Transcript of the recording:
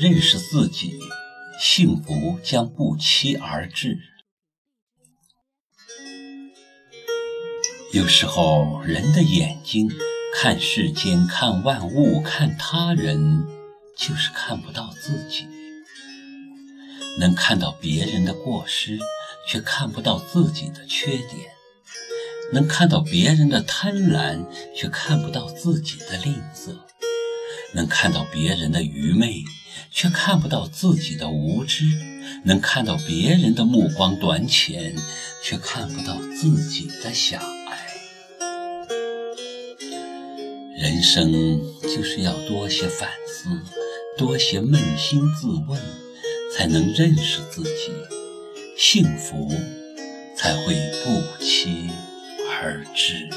认识自己，幸福将不期而至。有时候，人的眼睛看世间、看万物、看他人，就是看不到自己。能看到别人的过失，却看不到自己的缺点；能看到别人的贪婪，却看不到自己的吝啬；能看到别人的愚昧，却看不到自己的无知；能看到别人的目光短浅，却看不到自己的狭隘。人生就是要多些反思，多些扪心自问。才能认识自己，幸福才会不期而至。